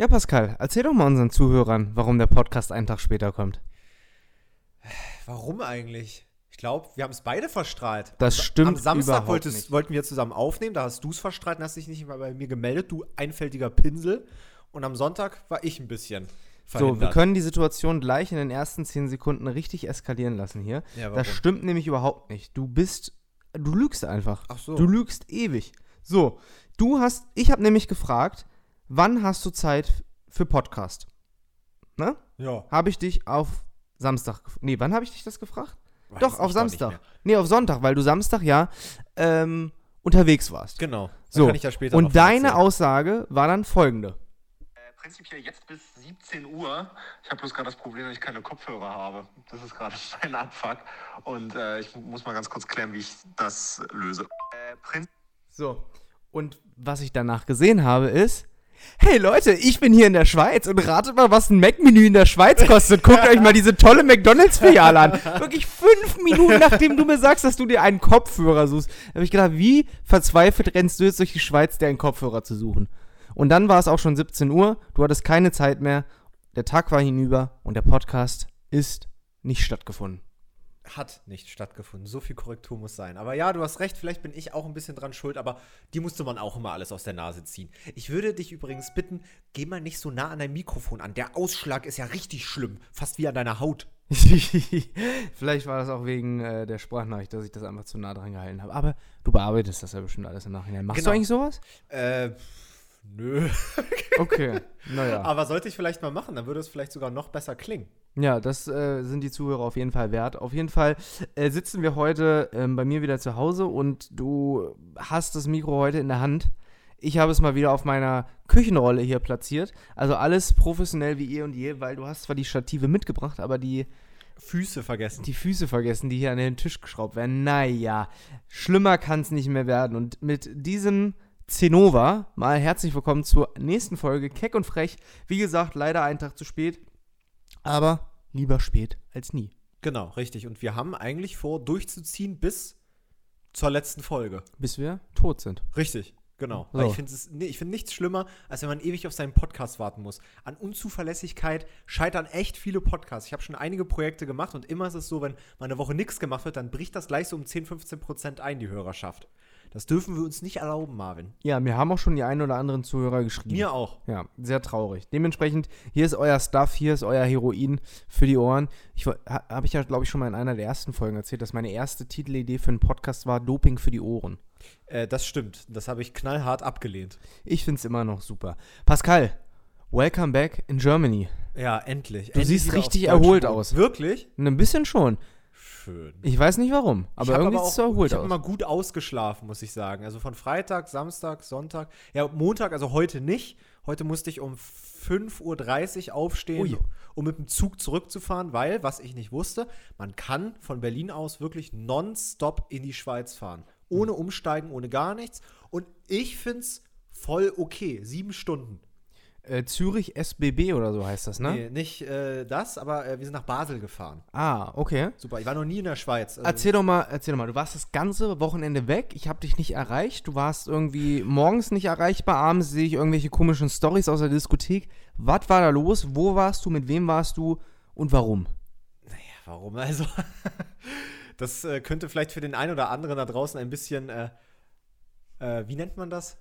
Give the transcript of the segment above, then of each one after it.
Ja, Pascal, erzähl doch mal unseren Zuhörern, warum der Podcast einen Tag später kommt. Warum eigentlich? Ich glaube, wir haben es beide verstrahlt. Das Am- stimmt Am Samstag wolltest, wollten wir zusammen aufnehmen, da hast du es verstrahlt und hast dich nicht mal bei mir gemeldet, du einfältiger Pinsel. Und am Sonntag war ich ein bisschen So, verhindert. wir können die Situation gleich in den ersten zehn Sekunden richtig eskalieren lassen hier. Ja, das stimmt nämlich überhaupt nicht. Du bist, du lügst einfach. Ach so. Du lügst ewig. So, du hast, ich habe nämlich gefragt, wann hast du Zeit für Podcast? Ne? Ja. Habe ich dich auf Samstag, nee, wann habe ich dich das gefragt? Weiß doch, auf Samstag. Nee, auf Sonntag, weil du Samstag ja ähm, unterwegs warst. Genau. So, kann ich ja später und deine erzählen. Aussage war dann folgende. Äh, prinzipiell jetzt bis 17 Uhr. Ich habe bloß gerade das Problem, dass ich keine Kopfhörer habe. Das ist gerade ein Abfuck. Und äh, ich muss mal ganz kurz klären, wie ich das löse. Äh, prin So, und was ich danach gesehen habe ist, hey Leute, ich bin hier in der Schweiz und ratet mal, was ein Mac-Menü in der Schweiz kostet. Guckt euch mal diese tolle McDonalds-Filiale an. Wirklich fünf Minuten, nachdem du mir sagst, dass du dir einen Kopfhörer suchst, habe ich gedacht, wie verzweifelt rennst du jetzt durch die Schweiz, dir einen Kopfhörer zu suchen? Und dann war es auch schon 17 Uhr, du hattest keine Zeit mehr, der Tag war hinüber und der Podcast ist nicht stattgefunden. Hat nicht stattgefunden. So viel Korrektur muss sein. Aber ja, du hast recht, vielleicht bin ich auch ein bisschen dran schuld, aber die musste man auch immer alles aus der Nase ziehen. Ich würde dich übrigens bitten, geh mal nicht so nah an dein Mikrofon an. Der Ausschlag ist ja richtig schlimm. Fast wie an deiner Haut. Vielleicht war das auch wegen äh, der Sprachnachricht, dass ich das einfach zu nah dran gehalten habe. Aber du bearbeitest das ja bestimmt alles im Nachhinein. Machst Genau. du eigentlich sowas? Äh, nö. Okay, naja. Aber sollte ich vielleicht mal machen, dann würde es vielleicht sogar noch besser klingen. Ja, das äh, sind die Zuhörer auf jeden Fall wert. Auf jeden Fall äh, sitzen wir heute ähm, bei mir wieder zu Hause und du hast das Mikro heute in der Hand. Ich habe es mal wieder auf meiner Küchenrolle hier platziert. Also alles professionell wie eh und je, weil du hast zwar die Stative mitgebracht, aber die Füße vergessen. die Füße vergessen, die hier an den Tisch geschraubt werden. Naja, schlimmer kann es nicht mehr werden. Und mit diesem Zenova mal herzlich willkommen zur nächsten Folge Keck und Frech. Wie gesagt, leider einen Tag zu spät, aber lieber spät als nie. Genau, richtig. Und wir haben eigentlich vor, durchzuziehen bis zur letzten Folge. Bis wir tot sind. Richtig, genau. So. Weil ich finde nee, ich find nichts schlimmer, als wenn man ewig auf seinen Podcast warten muss. An Unzuverlässigkeit scheitern echt viele Podcasts. Ich habe schon einige Projekte gemacht und immer ist es so, wenn mal eine Woche nichts gemacht wird, dann bricht das gleich so um 10, 15 Prozent ein, die Hörerschaft. Das dürfen wir uns nicht erlauben, Marvin. Ja, mir haben auch schon die ein oder anderen Zuhörer geschrieben. Mir auch. Ja, sehr traurig. Dementsprechend, hier ist euer Stuff, hier ist euer Heroin für die Ohren. Ich ha, habe ich ja, glaube ich, schon mal in einer der ersten Folgen erzählt, dass meine erste Titelidee für einen Podcast war Doping für die Ohren. Äh, das stimmt. Das habe ich knallhart abgelehnt. Ich finde es immer noch super. Pascal, welcome back in Germany. Ja, endlich. Du endlich siehst richtig erholt aus. Wirklich? Ein bisschen schon. Schön. Ich weiß nicht warum, aber ich hab irgendwie sieht es so erholt Ich habe immer gut ausgeschlafen, muss ich sagen. Also von Freitag, Samstag, Sonntag. Ja, Montag, also heute nicht. Heute musste ich um 5.30 Uhr aufstehen, Ui. um mit dem Zug zurückzufahren, weil, was ich nicht wusste, man kann von Berlin aus wirklich nonstop in die Schweiz fahren. Ohne Umsteigen, ohne gar nichts. Und ich finde es voll okay. Sieben Stunden. Äh, Zürich SBB oder so heißt das, ne? Nee, nicht äh, das, aber äh, wir sind nach Basel gefahren. Ah, okay. Super. Ich war noch nie in der Schweiz. Also, Erzähl doch mal, erzähl doch mal, du warst das ganze Wochenende weg, ich habe dich nicht erreicht, du warst irgendwie morgens nicht erreichbar, abends sehe ich irgendwelche komischen Stories aus der Diskothek. Was war da los? Wo warst du? Mit wem warst du? Und warum? Warum? Also, das äh, könnte vielleicht für den einen oder anderen da draußen ein bisschen, äh, äh, wie nennt man das?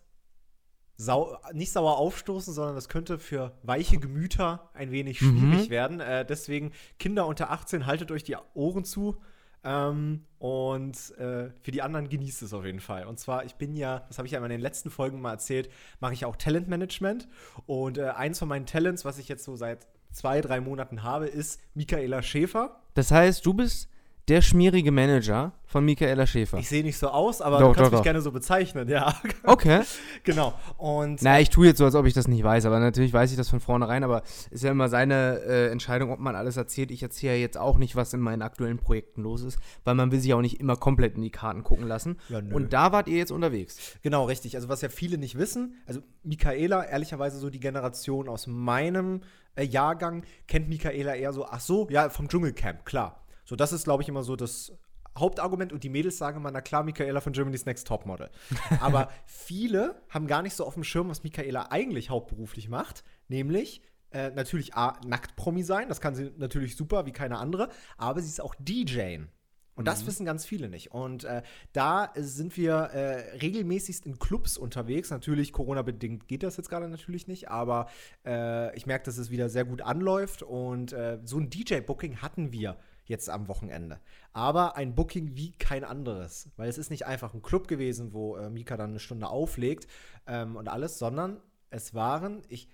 Sau nicht sauer aufstoßen, sondern das könnte für weiche Gemüter ein wenig schwierig Mhm. werden. Äh, deswegen, Kinder unter 18, haltet euch die Ohren zu. Ähm, und äh, für die anderen genießt es auf jeden Fall. Und zwar, ich bin ja, das habe ich ja in den letzten Folgen mal erzählt, mache ich auch Talentmanagement. Und äh, eins von meinen Talents, was ich jetzt so seit zwei, drei Monaten habe, ist Michaela Schäfer. Das heißt, du bist der schmierige Manager von Michaela Schäfer. Ich sehe nicht so aus, aber Doch, du kannst doch, mich doch. gerne so bezeichnen, ja. Okay. genau. Und Na, ich tue jetzt so, als ob ich das nicht weiß, aber natürlich weiß ich das von vornherein, aber ist ja immer seine äh, Entscheidung, ob man alles erzählt. Ich erzähle ja jetzt auch nicht, was in meinen aktuellen Projekten los ist, weil man will sich auch nicht immer komplett in die Karten gucken lassen. Ja. Und da wart ihr jetzt unterwegs. Genau, richtig. Also was ja viele nicht wissen, also Michaela, ehrlicherweise so die Generation aus meinem äh, Jahrgang, kennt Michaela eher so, ach so, ja, vom Dschungelcamp, klar. So, das ist, glaube ich, immer so das Hauptargument und die Mädels sagen immer, na klar, Michaela von Germany's Next Topmodel. Aber viele haben gar nicht so auf dem Schirm, was Michaela eigentlich hauptberuflich macht, nämlich äh, natürlich A, Nacktpromi sein, das kann sie natürlich super wie keine andere, aber sie ist auch DJing. Und das wissen ganz viele nicht. Und äh, da sind wir äh, regelmäßigst in Clubs unterwegs. Natürlich, Corona-bedingt geht das jetzt gerade natürlich nicht, aber äh, ich merke, dass es wieder sehr gut anläuft. Und äh, so ein DJ-Booking hatten wir jetzt am Wochenende. Aber ein Booking wie kein anderes. Weil es ist nicht einfach ein Club gewesen, wo äh, Mika dann eine Stunde auflegt ähm, und alles, sondern es waren, ich,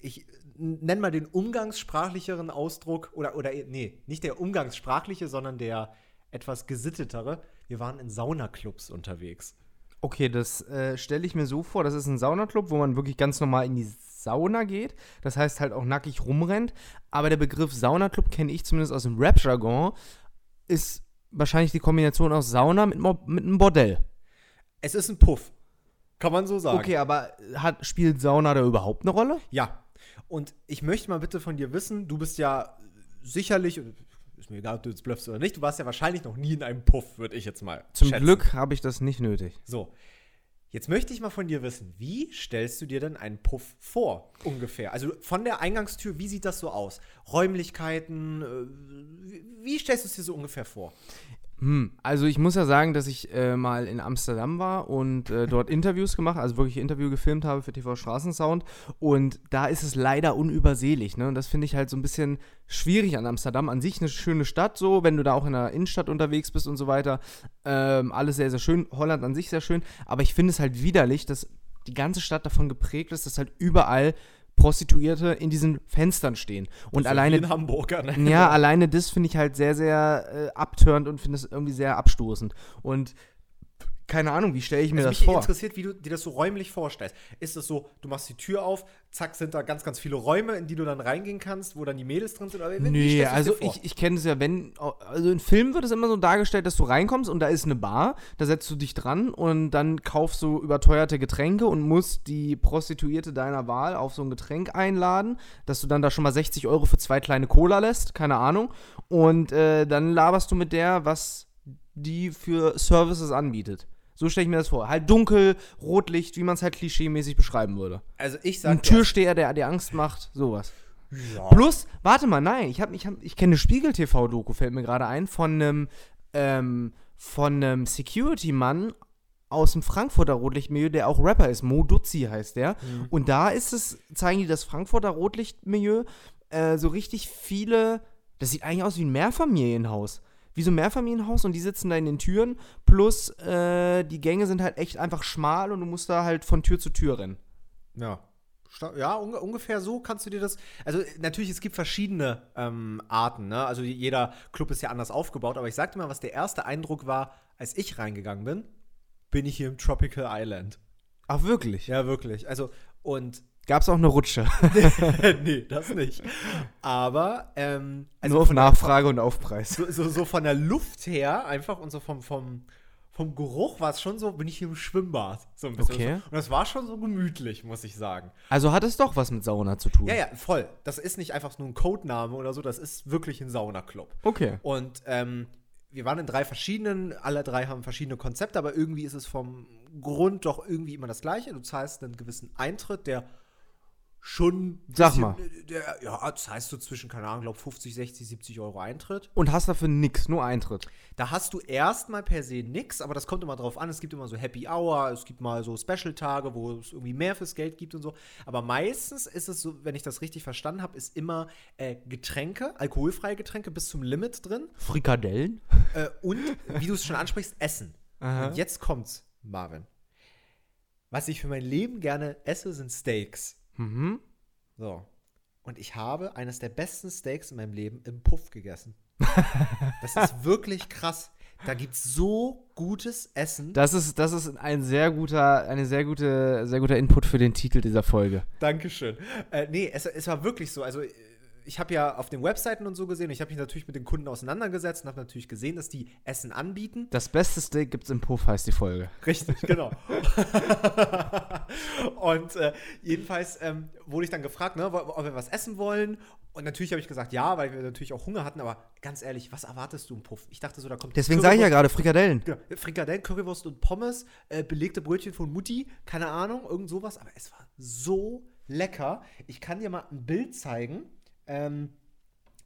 ich nenne mal den umgangssprachlicheren Ausdruck, oder, oder nee, nicht der umgangssprachliche, sondern der etwas gesittetere. Wir waren in Saunaclubs unterwegs. Okay, das äh, stelle ich mir so vor, das ist ein Saunaclub, wo man wirklich ganz normal in die Sauna geht. Das heißt halt auch nackig rumrennt. Aber der Begriff Saunaclub kenne ich zumindest aus dem Rap-Jargon. Ist wahrscheinlich die Kombination aus Sauna mit, Mo- mit einem Bordell. Es ist ein Puff. Kann man so sagen. Okay, aber hat, spielt Sauna da überhaupt eine Rolle? Ja. Und ich möchte mal bitte von dir wissen, du bist ja sicherlich, ist mir egal, ob du jetzt bluffst oder nicht, du warst ja wahrscheinlich noch nie in einem Puff, würde ich jetzt mal Zum schätzen. Glück habe ich das nicht nötig. So. Jetzt möchte ich mal von dir wissen, wie stellst du dir denn einen Puff vor, ungefähr? Also von der Eingangstür, wie sieht das so aus? Räumlichkeiten, äh, wie, wie stellst du es dir so ungefähr vor? Hm, also ich muss ja sagen, dass ich äh, mal in Amsterdam war und äh, dort Interviews gemacht, also wirklich Interview gefilmt habe für TV Straßensound und da ist es leider unübersehlich, ne? Und das finde ich halt so ein bisschen schwierig an Amsterdam. An sich eine schöne Stadt, so, wenn du da auch in der Innenstadt unterwegs bist und so weiter. Ähm, alles sehr, sehr schön. Holland an sich sehr schön, aber ich finde es halt widerlich, dass die ganze Stadt davon geprägt ist, dass halt überall Prostituierte in diesen Fenstern stehen. Und alleine in Hamburger, ne? ja, alleine das finde ich halt sehr, sehr äh, abtörend und finde es irgendwie sehr abstoßend. Und keine Ahnung, wie stelle ich mir Also das mich vor? interessiert, wie du dir das so räumlich vorstellst. Ist es so, du machst die Tür auf, zack, sind da ganz, ganz viele Räume, in die du dann reingehen kannst, wo dann die Mädels drin sind? Oder wie- wie Nee, also ich, ich kenne es ja, wenn, also in Filmen wird es immer so dargestellt, dass du reinkommst und da ist eine Bar, da setzt du dich dran und dann kaufst du überteuerte Getränke und musst die Prostituierte deiner Wahl auf so ein Getränk einladen, dass du dann da schon mal 60 Euro für zwei kleine Cola lässt, keine Ahnung, und äh, dann laberst du mit der, was die für Services anbietet. So stelle ich mir das vor. Halt dunkel, Rotlicht, wie man es halt klischeemäßig beschreiben würde. Also ich sag Ein Türsteher, der dir Angst macht, sowas. ja. Plus, warte mal, nein, ich, hab, ich, hab, ich kenne eine Spiegel-TV-Doku, fällt mir gerade ein, von einem, ähm, von einem Security-Mann aus dem Frankfurter Rotlichtmilieu, der auch Rapper ist. Mo Duzzi heißt der. Und da ist es, zeigen die das Frankfurter Rotlichtmilieu, äh, so richtig viele, das sieht eigentlich aus wie ein Mehrfamilienhaus. Wie so ein Mehrfamilienhaus und die sitzen da in den Türen. Plus, äh, die Gänge sind halt echt einfach schmal und du musst da halt von Tür zu Tür rennen. Ja. Ja, unge ungefähr so kannst du dir das. Also, natürlich, es gibt verschiedene ähm, Arten, ne? Also, jeder Club ist ja anders aufgebaut, aber ich sag dir mal, was der erste Eindruck war, als ich reingegangen bin, bin ich hier im Tropical Island. Ach, wirklich? Ja, wirklich. Also, und. Gab es auch eine Rutsche? nee, das nicht. Aber, ähm, also Nur auf von der- Nachfrage und Aufpreis. so, so, so von der Luft her, einfach und so vom, vom, vom Geruch war es schon so, bin ich hier im Schwimmbad. So ein bisschen. Okay. Und das war schon so gemütlich, muss ich sagen. Also hat es doch was mit Sauna zu tun. Ja, ja, voll. Das ist nicht einfach nur ein Codename oder so, das ist wirklich ein Saunaclub. Okay. Und ähm, wir waren in drei verschiedenen, alle drei haben verschiedene Konzepte, aber irgendwie ist es vom Grund doch irgendwie immer das gleiche. Du zahlst einen gewissen Eintritt, der schon. Sag bisschen- mal. Der, ja, das heißt so zwischen, keine Ahnung, glaub 50, 60, 70 Euro Eintritt. Und hast dafür nix, nur Eintritt. Da hast du erstmal per se nix, aber das kommt immer drauf an. Es gibt immer so Happy Hour, es gibt mal so Special-Tage, wo es irgendwie mehr fürs Geld gibt und so. Aber meistens ist es so, wenn ich das richtig verstanden habe, ist immer äh, Getränke, alkoholfreie Getränke bis zum Limit drin. Frikadellen? Äh, und, wie du es schon ansprichst, Essen. Aha. Und jetzt kommt's, Marvin. Was ich für mein Leben gerne esse, sind Steaks. Mhm. So. Und ich habe eines der besten Steaks in meinem Leben im Puff gegessen. das ist wirklich krass. Da gibt's so gutes Essen. Das ist, das ist ein sehr guter, eine sehr gute, sehr guter Input für den Titel dieser Folge. Dankeschön. Äh, nee, es, es war wirklich so. Also, äh, ich habe ja auf den Webseiten und so gesehen, ich habe mich natürlich mit den Kunden auseinandergesetzt und habe natürlich gesehen, dass die Essen anbieten. Das beste Steak gibt's im Puff, heißt die Folge. Richtig, genau. und äh, jedenfalls ähm, wurde ich dann gefragt, ne, ob wir was essen wollen. Und natürlich habe ich gesagt, ja, weil wir natürlich auch Hunger hatten. Aber ganz ehrlich, was erwartest du im Puff? Ich dachte so, da kommt Deswegen sage ich ja gerade Frikadellen. Genau, Frikadellen, Currywurst und Pommes, äh, belegte Brötchen von Mutti, keine Ahnung, irgend sowas. Aber es war so lecker. Ich kann dir mal ein Bild zeigen. Ähm,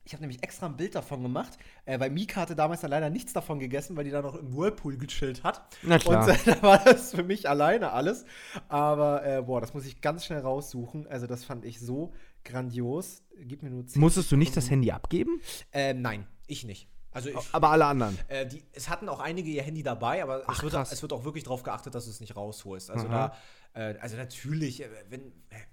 ich habe nämlich extra ein Bild davon gemacht, äh, weil Mika hatte damals dann leider nichts davon gegessen, weil die da noch im Whirlpool gechillt hat. Na klar. Und äh, da war das für mich alleine alles. Aber, äh, boah, das muss ich ganz schnell raussuchen. Also, das fand ich so grandios. Gib mir nur 10 Musstest du nicht das. Handy abgeben? Ähm, nein, ich nicht. Also, ich, Aber alle anderen. äh, die, es hatten auch einige ihr Handy dabei, aber Ach, es, wird, es wird auch wirklich darauf geachtet, dass du es nicht rausholst. Also Aha. da, äh, also natürlich, äh, wenn,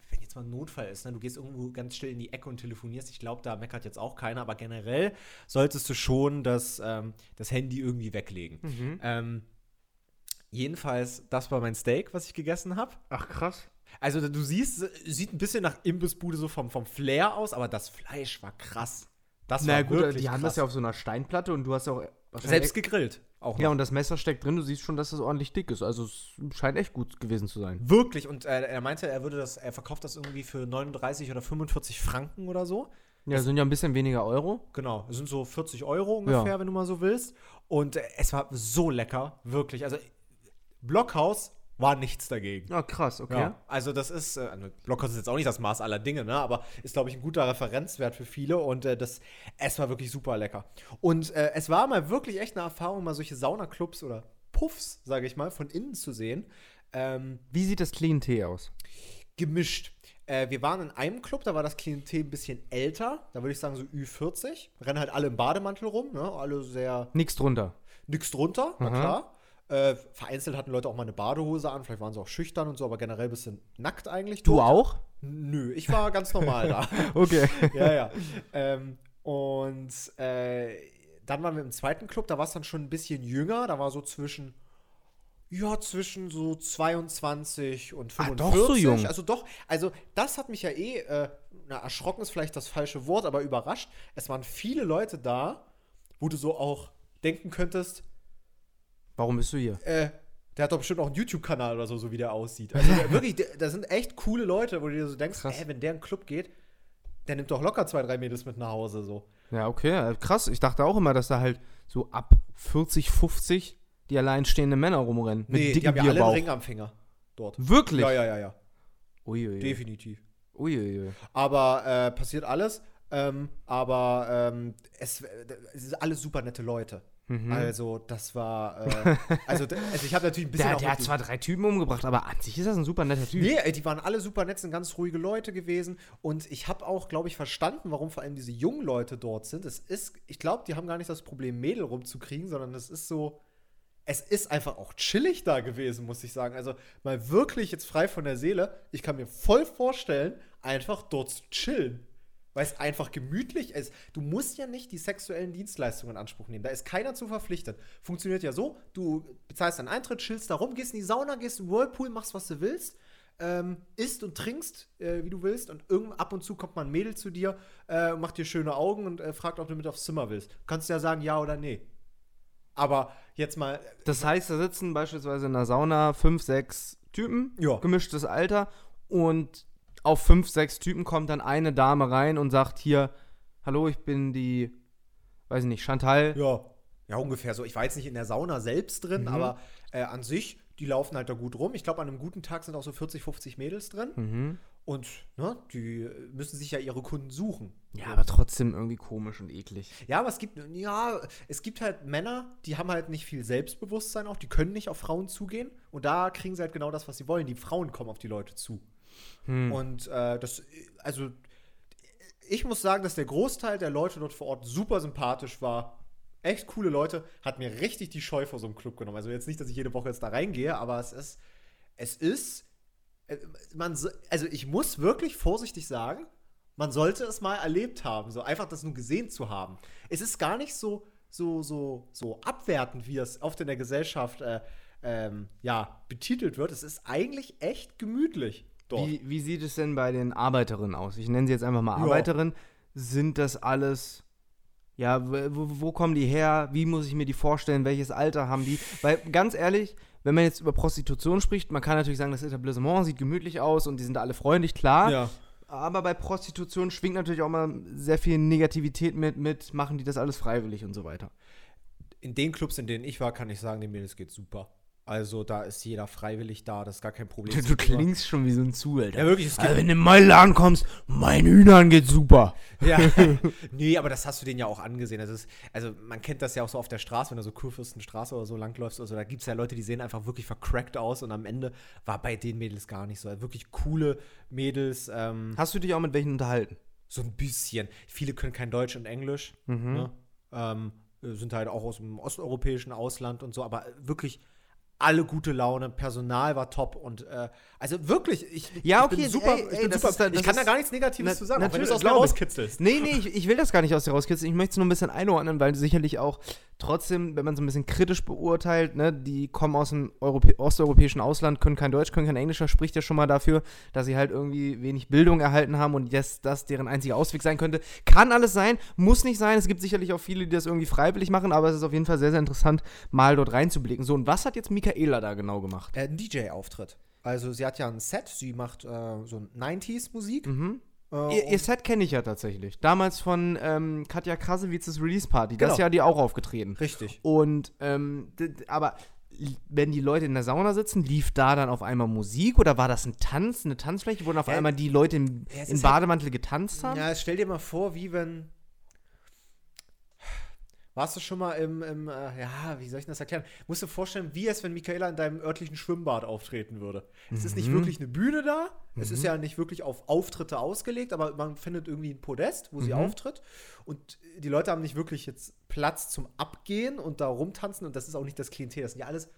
wenn jetzt mal ein Notfall ist, ne, du gehst irgendwo ganz still in die Ecke und telefonierst, ich glaube, da meckert jetzt auch keiner, aber generell solltest du schon das, ähm, das Handy irgendwie weglegen. Mhm. Ähm, jedenfalls, das war mein Steak, was ich gegessen habe. Ach, krass. Also du siehst, sieht ein bisschen nach Imbissbude so vom, vom Flair aus, aber das Fleisch war krass. Das Na war gut, wirklich die haben krass. das ja auf so einer Steinplatte und du hast ja auch Selbst gegrillt. Auch Ja, und das Messer steckt drin, du siehst schon, dass das ordentlich dick ist. Also es scheint echt gut gewesen zu sein. Wirklich. Und äh, er meinte, er würde das, er verkauft das irgendwie für 39 oder 45 Franken oder so. Ja, sind ja ein bisschen weniger Euro. Genau. Das sind so 40 Euro ungefähr, Ja. wenn du mal so willst. Und äh, es war so lecker. Wirklich. Also Blockhaus war nichts dagegen. Ja, krass, okay. Ja, also das ist, äh, also Blockhaus ist jetzt auch nicht das Maß aller Dinge, ne? aber ist, glaube ich, ein guter Referenzwert für viele und äh, das, es war wirklich super lecker. Und äh, es war mal wirklich echt eine Erfahrung, mal solche Saunaclubs oder Puffs, sage ich mal, von innen zu sehen. Ähm, Wie sieht das Klientel aus? gemischt. Äh, wir waren in einem Club, da war das Klientel ein bisschen älter, da würde ich sagen so Ü40. Rennen halt alle im Bademantel rum, ne? alle sehr Nix drunter. nix drunter, na Aha. klar. Äh, vereinzelt hatten Leute auch mal eine Badehose an, vielleicht waren sie auch schüchtern und so, aber generell ein bisschen nackt eigentlich. Du dort. auch? Nö, ich war ganz normal da. Okay. ja, ja. Ähm, und äh, dann waren wir im zweiten Club, da war es dann schon ein bisschen jünger, da war so zwischen, ja, zwischen so 22 und Ah, 45. doch so jung. Also doch, also das hat mich ja eh, äh, na, erschrocken ist vielleicht das falsche Wort, aber überrascht. Es waren viele Leute da, wo du so auch denken könntest, Warum bist du hier? äh, der hat doch bestimmt auch einen YouTube-Kanal oder so, so wie der aussieht. Also der, wirklich, der, da sind echt coole Leute, wo du dir so denkst, ey, wenn der in den Club geht, der nimmt doch locker zwei, drei Mädels mit nach Hause so. Ja, okay, äh, krass. Ich dachte auch immer, dass da halt so ab 40, 50 die alleinstehende Männer rumrennen. Mit Nee, die haben ja alle einen. Ring am Finger dort. Wirklich? Ja, ja, ja, ja. Uiuiui. Definitiv. Uiuiui. Aber äh, passiert alles. Ähm, aber ähm, es, es sind alles super nette Leute. Mhm. Also, das war. Äh, also, also, ich habe natürlich ein bisschen. Der, der hat zwar drei Typen umgebracht, aber an sich ist das ein super netter Typ. Nee, die waren alle super nett, sind ganz ruhige Leute gewesen. Und ich habe auch, glaube ich, verstanden, warum vor allem diese jungen Leute dort sind. Es ist, ich glaube, die haben gar nicht das Problem, Mädel rumzukriegen, sondern es ist so, es ist einfach auch chillig da gewesen, muss ich sagen. Also mal wirklich jetzt frei von der Seele. Ich kann mir voll vorstellen, einfach dort zu chillen. Weil es einfach gemütlich ist. Du musst ja nicht die sexuellen Dienstleistungen in Anspruch nehmen. Da ist keiner zu verpflichtet. Funktioniert ja so: du bezahlst deinen Eintritt, chillst da rum, gehst in die Sauna, gehst in den Whirlpool, machst, was du willst, ähm, isst und trinkst, äh, wie du willst. Und irgend, ab und zu kommt mal ein Mädel zu dir, äh, macht dir schöne Augen und äh, fragt, ob du mit aufs Zimmer willst. Kannst ja sagen, ja oder nee. Aber jetzt mal. Das heißt, da sitzen beispielsweise in der Sauna fünf, sechs Typen, Ja. gemischtes Alter, und auf fünf, sechs Typen kommt dann eine Dame rein und sagt hier, hallo, ich bin die, weiß ich nicht, Chantal. Ja. Ja, ungefähr so. Ich war jetzt nicht in der Sauna selbst drin, Mhm. aber äh, an sich, die laufen halt da gut rum. Ich glaube, an einem guten Tag sind auch so 40, 50 Mädels drin. Mhm. Und ne, die müssen sich ja ihre Kunden suchen. Ja, aber trotzdem irgendwie komisch und eklig. Ja, aber es gibt, ja, es gibt halt Männer, die haben halt nicht viel Selbstbewusstsein auch, die können nicht auf Frauen zugehen. Und da kriegen sie halt genau das, was sie wollen. Die Frauen kommen auf die Leute zu. Hm. Und äh, das, also, ich muss sagen, dass der Großteil der Leute dort vor Ort super sympathisch war. Echt coole Leute, hat mir richtig die Scheu vor so einem Club genommen. Also jetzt nicht, dass ich jede Woche jetzt da reingehe, aber es ist, es ist, äh, man, so- also ich muss wirklich vorsichtig sagen, man sollte es mal erlebt haben, so einfach das nur gesehen zu haben. Es ist gar nicht so, so, so, so abwertend, wie es oft in der Gesellschaft äh, ähm, ja, betitelt wird. Es ist eigentlich echt gemütlich dort. Wie, wie sieht es denn bei den Arbeiterinnen aus? Ich nenne sie jetzt einfach mal Ja. Arbeiterinnen. sind das alles, ja, wo, wo kommen die her? Wie muss ich mir die vorstellen? Welches Alter haben die? Weil ganz ehrlich, wenn man jetzt über Prostitution spricht, man kann natürlich sagen, das Etablissement sieht gemütlich aus und die sind alle freundlich, klar. Ja. Aber bei Prostitution schwingt natürlich auch mal sehr viel Negativität mit, mit, machen die das alles freiwillig und so weiter. In den Clubs, in denen ich war, kann ich sagen, den Mädels geht super. Also da ist jeder freiwillig da, das ist gar kein Problem. Du klingst schon wie so ein Zuhälter. Ja, wirklich, es Also, gibt, wenn du in meinen Laden kommst, mein Hühnern geht super. ja. nee, aber das hast du denen ja auch angesehen. Also, es, also man kennt das ja auch so auf der Straße, wenn du so Kurfürstenstraße oder so langläufst. Also da gibt es ja Leute, die sehen einfach wirklich vercrackt aus und am Ende war bei den Mädels gar nicht so. Also wirklich coole Mädels. Ähm, Hast du dich auch mit welchen unterhalten? so ein bisschen. Viele können kein Deutsch und Englisch. Mhm. Ne? Ähm, sind halt auch aus dem osteuropäischen Ausland und so, aber wirklich alle gute Laune, Personal war top und äh, also wirklich, ich, Ja, ich okay, bin super, ey, ich, ey, bin das super ist ich kann da gar nichts Negatives Na- zu sagen, auch wenn du es aus mir ich. rauskitzelst. Nee, nee, ich, ich will das gar nicht aus dir rauskitzeln. Ich möchte es nur ein bisschen einordnen, weil sicherlich auch trotzdem, wenn man so ein bisschen kritisch beurteilt, ne, die kommen aus dem Europä osteuropäischen Ausland, können kein Deutsch, können kein Englisch, das spricht ja schon mal dafür, dass sie halt irgendwie wenig Bildung erhalten haben und das, das deren einziger Ausweg sein könnte. Kann alles sein, muss nicht sein. Es gibt sicherlich auch viele, die das irgendwie freiwillig machen, aber es ist auf jeden Fall sehr, sehr interessant, mal dort reinzublicken. So, und was hat jetzt Michaela da genau gemacht? Äh, ein DJ-Auftritt. Also sie hat ja ein Set, sie macht äh, so 90s-Musik. Mhm. Äh, Ihr, ihr Set kenne ich ja tatsächlich. Damals von ähm, Katja Krasavitzes Release Party. Das Genau. Jahr die auch aufgetreten. Richtig. Und, ähm, aber wenn die Leute in der Sauna sitzen, lief da dann auf einmal Musik oder war das ein Tanz, eine Tanzfläche, wo dann auf Ja, einmal die Leute im, ja, ist halt- Bademantel getanzt haben? Ja, stell dir mal vor, wie wenn. Warst du schon mal im, im äh, ja, wie soll ich das erklären? Musst du dir vorstellen, wie es, wenn Michaela in deinem örtlichen Schwimmbad auftreten würde. Es ist nicht Mhm. wirklich eine Bühne da, es ist ja nicht wirklich auf Auftritte ausgelegt, aber man findet irgendwie ein Podest, wo sie Mhm. auftritt. Und die Leute haben nicht wirklich jetzt Platz zum Abgehen und da rumtanzen und das ist auch nicht das Klientel. Das sind ja alles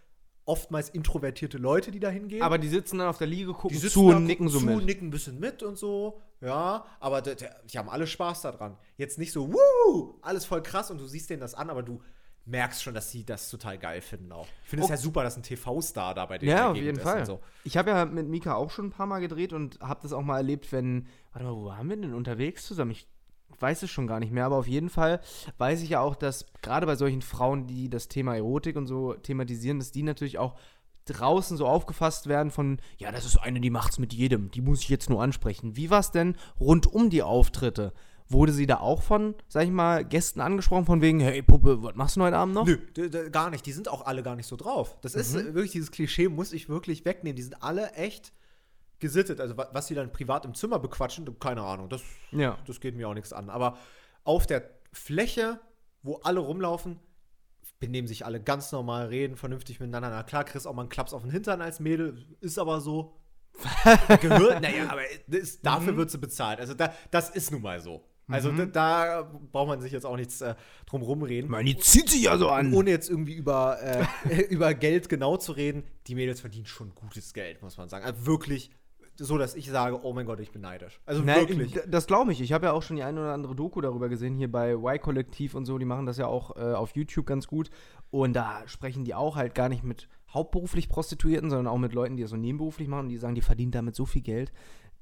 oftmals introvertierte Leute, die da hingehen. Aber die sitzen dann auf der Liege, gucken zu und nicken so zu, mit. nicken ein bisschen mit und so. Ja, aber die, die, haben alle Spaß daran. Jetzt nicht so, wuh, alles voll krass und du siehst denen das an, aber du merkst schon, dass sie das total geil finden auch. Ich finde es Okay. ja super, dass ein TV-Star da bei denen Ja, in der auf jeden ist Fall. So. Ich habe ja mit Mika auch schon ein paar Mal gedreht und habe das auch mal erlebt, wenn. Warte mal, wo waren wir denn unterwegs zusammen? Ich weiß es schon gar nicht mehr, aber auf jeden Fall weiß ich ja auch, dass gerade bei solchen Frauen, die das Thema Erotik und so thematisieren, dass die natürlich auch draußen so aufgefasst werden von, ja, das ist eine, die macht's mit jedem, die muss ich jetzt nur ansprechen. Wie war's denn rund um die Auftritte? Wurde sie da auch von, sag ich mal, Gästen angesprochen, von wegen, hey Puppe, was machst du heute Abend noch? Nö, gar nicht. Die sind auch alle gar nicht so drauf. Das ist Mhm. äh, wirklich, dieses Klischee muss ich wirklich wegnehmen. Die sind alle echt gesittet. Also, wa- was sie dann privat im Zimmer bequatschen, keine Ahnung. Das, Ja. das geht mir auch nichts an. Aber auf der Fläche, wo alle rumlaufen, benehmen sich alle ganz normal, reden vernünftig miteinander. Na klar, kriegst auch mal einen Klaps auf den Hintern als Mädel, ist aber so. Gehört, naja, aber das, dafür Mhm. wird sie bezahlt. Also da, das ist nun mal so. Also Mhm. da, da braucht man sich jetzt auch nichts äh, drum rumreden. Meine, die zieht sich ja so an. Ohne jetzt irgendwie über, äh, über Geld genau zu reden, die Mädels verdienen schon gutes Geld, muss man sagen. Also wirklich so, dass ich sage, oh mein Gott, ich bin neidisch. Also Nein, wirklich. Das glaube ich. Ich habe ja auch schon die eine oder andere Doku darüber gesehen, hier bei Y-Kollektiv und so. Die machen das ja auch äh, auf YouTube ganz gut. Und da sprechen die auch halt gar nicht mit hauptberuflich Prostituierten, sondern auch mit Leuten, die das so nebenberuflich machen. Und die sagen, die verdienen damit so viel Geld,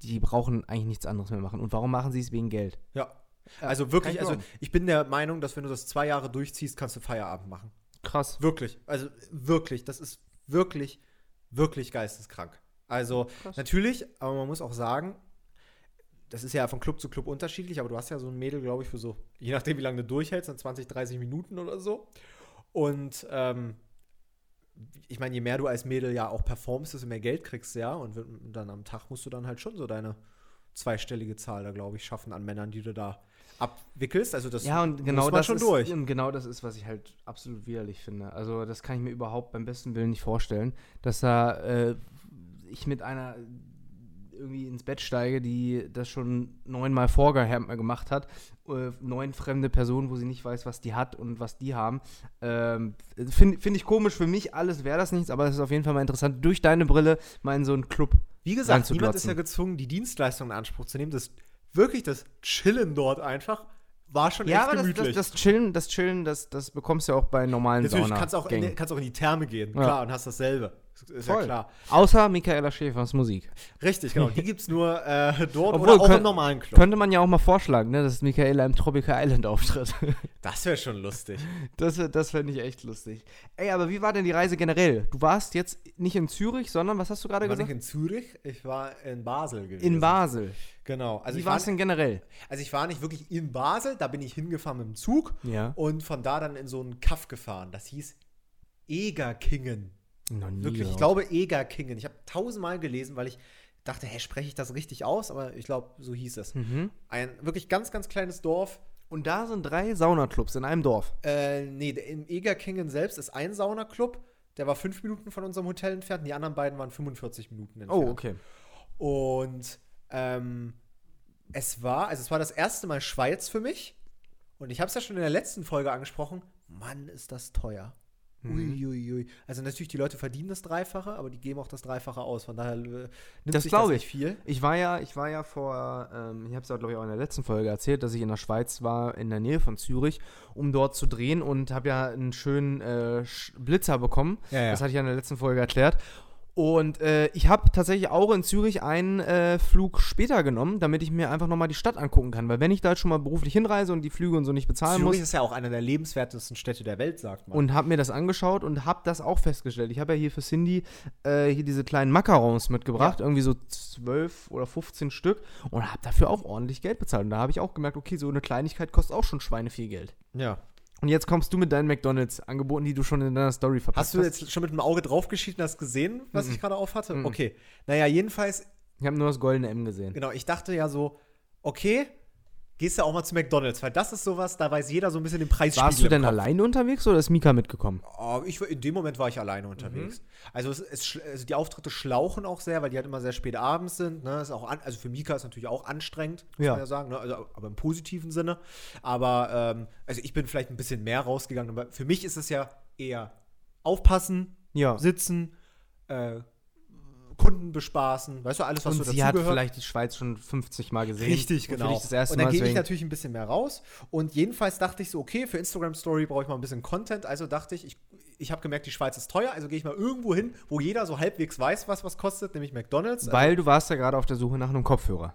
die brauchen eigentlich nichts anderes mehr machen. Und warum machen sie es wegen Geld? Ja. Also wirklich, also ich bin der Meinung, dass wenn du das zwei Jahre durchziehst, kannst du Feierabend machen. Krass. Wirklich. Also wirklich, das ist wirklich, wirklich geisteskrank. Also Krass. natürlich, aber man muss auch sagen, das ist ja von Club zu Club unterschiedlich, aber du hast ja so ein Mädel, glaube ich, für so, je nachdem, wie lange du durchhältst, dann 20, 30 Minuten oder so. Und ähm, ich meine, je mehr du als Mädel ja auch performst, desto mehr Geld kriegst du ja. Und dann am Tag musst du dann halt schon so deine zweistellige Zahl da, glaube ich, schaffen an Männern, die du da abwickelst. Also das Ja, und genau muss man das schon ist, durch. und genau das ist, was ich halt absolut widerlich finde. Also das kann ich mir überhaupt beim besten Willen nicht vorstellen, dass da äh, ich mit einer irgendwie ins Bett steige, die das schon neunmal vorher gemacht hat, äh, neun fremde Personen, wo sie nicht weiß, was die hat und was die haben. Ähm, Finde find ich komisch für mich, alles wäre das nichts, aber es ist auf jeden Fall mal interessant, durch deine Brille mal in so einen Club. Wie gesagt, niemand ist ja gezwungen, die Dienstleistung in Anspruch zu nehmen. Das wirklich das Chillen dort einfach war schon Ja, echt aber das, gemütlich. das, das Chillen, das Chillen, das, das bekommst du ja auch bei normalen Natürlich Sauna. kannst du auch in, die- kannst auch in die Therme gehen, Ja. klar, und hast dasselbe. Ist Voll. ja klar. Außer Michaela Schäfers Musik. Richtig, genau. Die gibt's nur äh, dort Obwohl, oder auch könnt- im normalen Club. Könnte man ja auch mal vorschlagen, ne, dass Michaela im Tropical Island auftritt. Das wäre schon lustig. Das, das fände ich echt lustig. Ey, aber wie war denn die Reise generell? Du warst jetzt nicht in Zürich, sondern, was hast du gerade Ich war nicht gesagt? in Zürich, ich war in Basel gewesen. In Basel. Genau. Also wie war, es denn generell? also ich war nicht wirklich in Basel, da bin ich hingefahren mit dem Zug Ja. und von da dann in so einen Kaff gefahren. Das hieß Egerkingen. Wirklich, ich glaube Egerkingen. Ich habe tausendmal gelesen, weil ich dachte, hä, spreche ich das richtig aus? Aber ich glaube, so hieß es. Mhm. Ein wirklich ganz, ganz kleines Dorf. Und da sind drei Saunaclubs in einem Dorf. Äh, nee, in Egerkingen selbst ist ein Saunaclub. Der war fünf Minuten von unserem Hotel entfernt. Die anderen beiden waren 45 Minuten entfernt. Oh, okay. Und ähm, es war, also es war das erste Mal Schweiz für mich. Und ich habe es ja schon in der letzten Folge angesprochen. Mann, ist das teuer. Mhm. Uiuiui. Also natürlich, die Leute verdienen das Dreifache, aber die geben auch das Dreifache aus. Von daher äh, nimmt Das sich glaube nicht ich. viel. Ich war ja, ich war ja vor, ähm, ich habe es ja, glaube ich, auch in der letzten Folge erzählt, dass ich in der Schweiz war, in der Nähe von Zürich, um dort zu drehen und habe ja einen schönen äh, Blitzer bekommen. Ja, ja. Das hatte ich ja in der letzten Folge erklärt. Und äh, ich habe tatsächlich auch in Zürich einen äh, Flug später genommen, damit ich mir einfach nochmal die Stadt angucken kann. Weil wenn ich da jetzt schon mal beruflich hinreise und die Flüge und so nicht bezahlen Zürich muss, ist ja auch eine der lebenswertesten Städte der Welt, sagt man. und habe mir das angeschaut und habe das auch festgestellt. Ich habe ja hier für Cindy äh, hier diese kleinen Macarons mitgebracht, irgendwie so 12 oder 15 Stück und habe dafür auch ordentlich Geld bezahlt. Und da habe ich auch gemerkt, okay, so eine Kleinigkeit kostet auch schon Schweine viel Geld. ja. Und jetzt kommst du mit deinen McDonalds-Angeboten, die du schon in deiner Story verpasst Hast du jetzt schon mit dem Auge draufgeschieden, hast gesehen, was Mhm. ich gerade auf hatte? Mhm. Okay. Naja, jedenfalls, Ich habe nur das goldene M gesehen. genau, ich dachte ja so, okay, gehst du auch mal zu McDonalds, weil das ist sowas, da weiß jeder so ein bisschen den Preis Warst du denn alleine unterwegs oder ist Mika mitgekommen? Oh, ich, in dem Moment war ich alleine unterwegs. Also, es, es, also die Auftritte schlauchen auch sehr, weil die halt immer sehr spät abends sind. Ne? Ist auch an, also für Mika ist natürlich auch anstrengend, muss Ja. man ja sagen, ne? also, aber im positiven Sinne. Aber ähm, also ich bin vielleicht ein bisschen mehr rausgegangen, aber für mich ist es ja eher aufpassen, Ja. sitzen, äh, Kunden bespaßen, weißt du, alles, was Und so sie hat vielleicht die Schweiz schon 50 Mal gesehen. Richtig, Und genau. erste und dann gehe ich natürlich ein bisschen mehr raus. Und jedenfalls dachte ich so, okay, für Instagram Story brauche ich mal ein bisschen Content. Also dachte ich, ich, ich habe gemerkt, die Schweiz ist teuer, also gehe ich mal irgendwo hin, wo jeder so halbwegs weiß, was was kostet, nämlich McDonalds. Also, Weil du warst ja gerade auf der Suche nach einem Kopfhörer.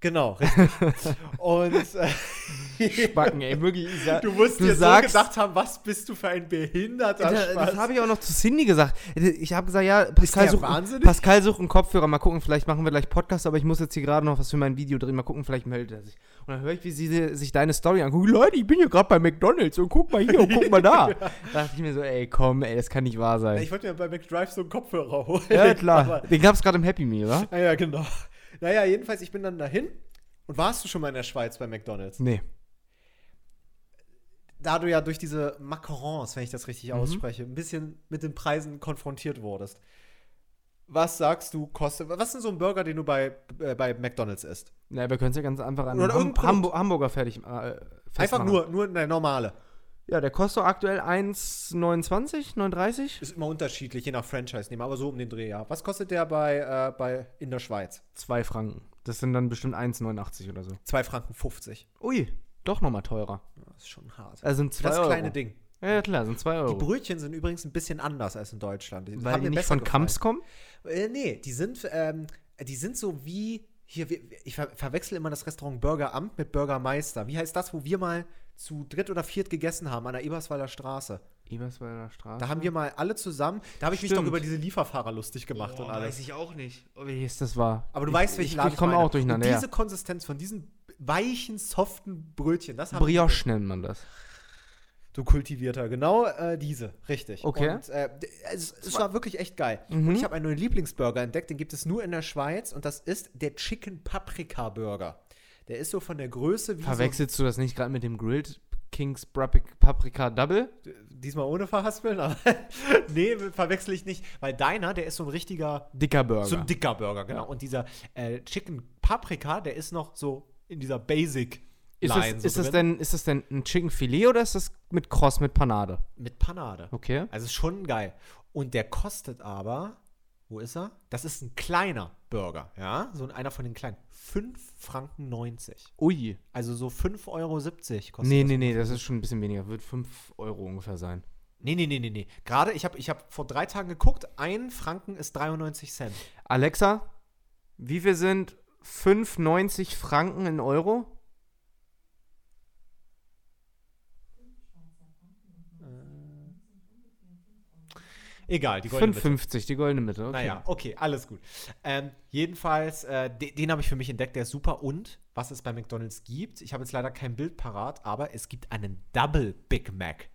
Genau, richtig. und äh, Backen, ey, wirklich. Ich sag, du musst du dir sagst- so gedacht haben, was bist du für ein behinderter Da, das habe ich auch noch zu Cindy gesagt. Ich habe gesagt, ja, Pascal sucht? Pascal sucht einen Kopfhörer. Mal gucken, vielleicht machen wir gleich Podcast, aber ich muss jetzt hier gerade noch was für mein Video drehen. Mal gucken, vielleicht meldet er sich. Und dann höre ich, wie sie sich deine Story angucken. Leute, ich bin hier gerade bei McDonalds und guck mal hier und guck mal da. Da dachte ich mir so, ey, komm, ey, das kann nicht wahr sein. ich wollte mir bei McDrive so einen Kopfhörer holen. ja, klar. Den gab es gerade im Happy Meal, oder? Ja, genau. Naja, jedenfalls, ich bin dann dahin. Und warst du schon mal in der Schweiz bei McDonalds? Nee. da du ja durch diese Macarons, wenn ich das richtig Mhm. ausspreche, ein bisschen mit den Preisen konfrontiert wurdest. Was sagst du, kostet. Was ist denn so ein Burger, den du bei, äh, bei McDonalds isst? Na, wir können es ja ganz einfach an Hamburger fertig äh, Einfach festmachen. nur, nur der normale. Ja, der kostet aktuell 1,29, 9,30? Ist immer unterschiedlich, je nach Franchise-Nehmer, aber so um den Dreh, ja. Was kostet der bei, äh, bei in der Schweiz? 2 Franken. Das sind dann bestimmt 1,89 oder so. 2 Franken 50. Ui, doch nochmal teurer. Das ist schon hart. Also sind 2 das Euro. kleine Ding. Ja, klar, sind 2 Die Euro. Brötchen sind übrigens ein bisschen anders als in Deutschland. Weil haben die nicht von gefallen. Kamps kommen? Äh, nee, die sind, ähm, die sind so wie. Hier, ich ver verwechsel immer das Restaurant Burgeramt mit Burgermeister. Wie heißt das, wo wir mal zu dritt oder viert gegessen haben, an der Eberswalder Straße? Eberswalder Straße. Da haben wir mal alle zusammen, da habe ich mich doch Stimmt. über diese Lieferfahrer lustig gemacht und alles. ich auch nicht. Oh, wie es das war. Aber du ich, weißt, welchen ich, Laden ich komme auch durcheinander. Und Ja. diese Konsistenz von diesen weichen, soften Brötchen, das haben Brioche nennt man das. Du kultivierter, genau äh, diese, richtig. Okay. Und äh, es, es war wirklich echt geil. Mhm. Und ich habe einen neuen Lieblingsburger entdeckt, den gibt es nur in der Schweiz und das ist der Chicken Paprika Burger. Der ist so von der Größe wie Verwechselst du das nicht gerade mit dem Grilled Kings Paprika, Double? so, diesmal ohne Verhaspeln, aber nee, verwechsel ich nicht, weil deiner, der ist so ein richtiger, Dicker Burger. so ein dicker Burger, genau. Ja. Und dieser äh, Chicken Paprika, der ist noch so in dieser Basic ist Line das, so ist, das denn, ist das denn ein Chicken Filet oder ist das mit Cross mit Panade? mit Panade. Okay. Also ist schon geil. Und der kostet aber, wo ist er? Das ist ein kleiner Burger, ja? So einer von den kleinen. 5 Franken 90. Ui. Also so 5,70 Euro kostet Nee, das. nee, nee, das ist schon ein bisschen weniger. Wird 5 Euro ungefähr sein. Nee, nee, nee, nee, nee. Gerade, ich habe ich hab vor drei Tagen geguckt, ein Franken ist 93 Cent. Alexa, wie viel sind 5,90 Franken in Euro? Egal, die goldene Mitte. 5,50, die goldene Mitte. Okay. Naja, okay, alles gut. Ähm, jedenfalls, äh, den, den habe ich für mich entdeckt, der ist super. Und was es bei McDonalds gibt, ich habe jetzt leider kein Bild parat, aber es gibt einen Double Big Mac.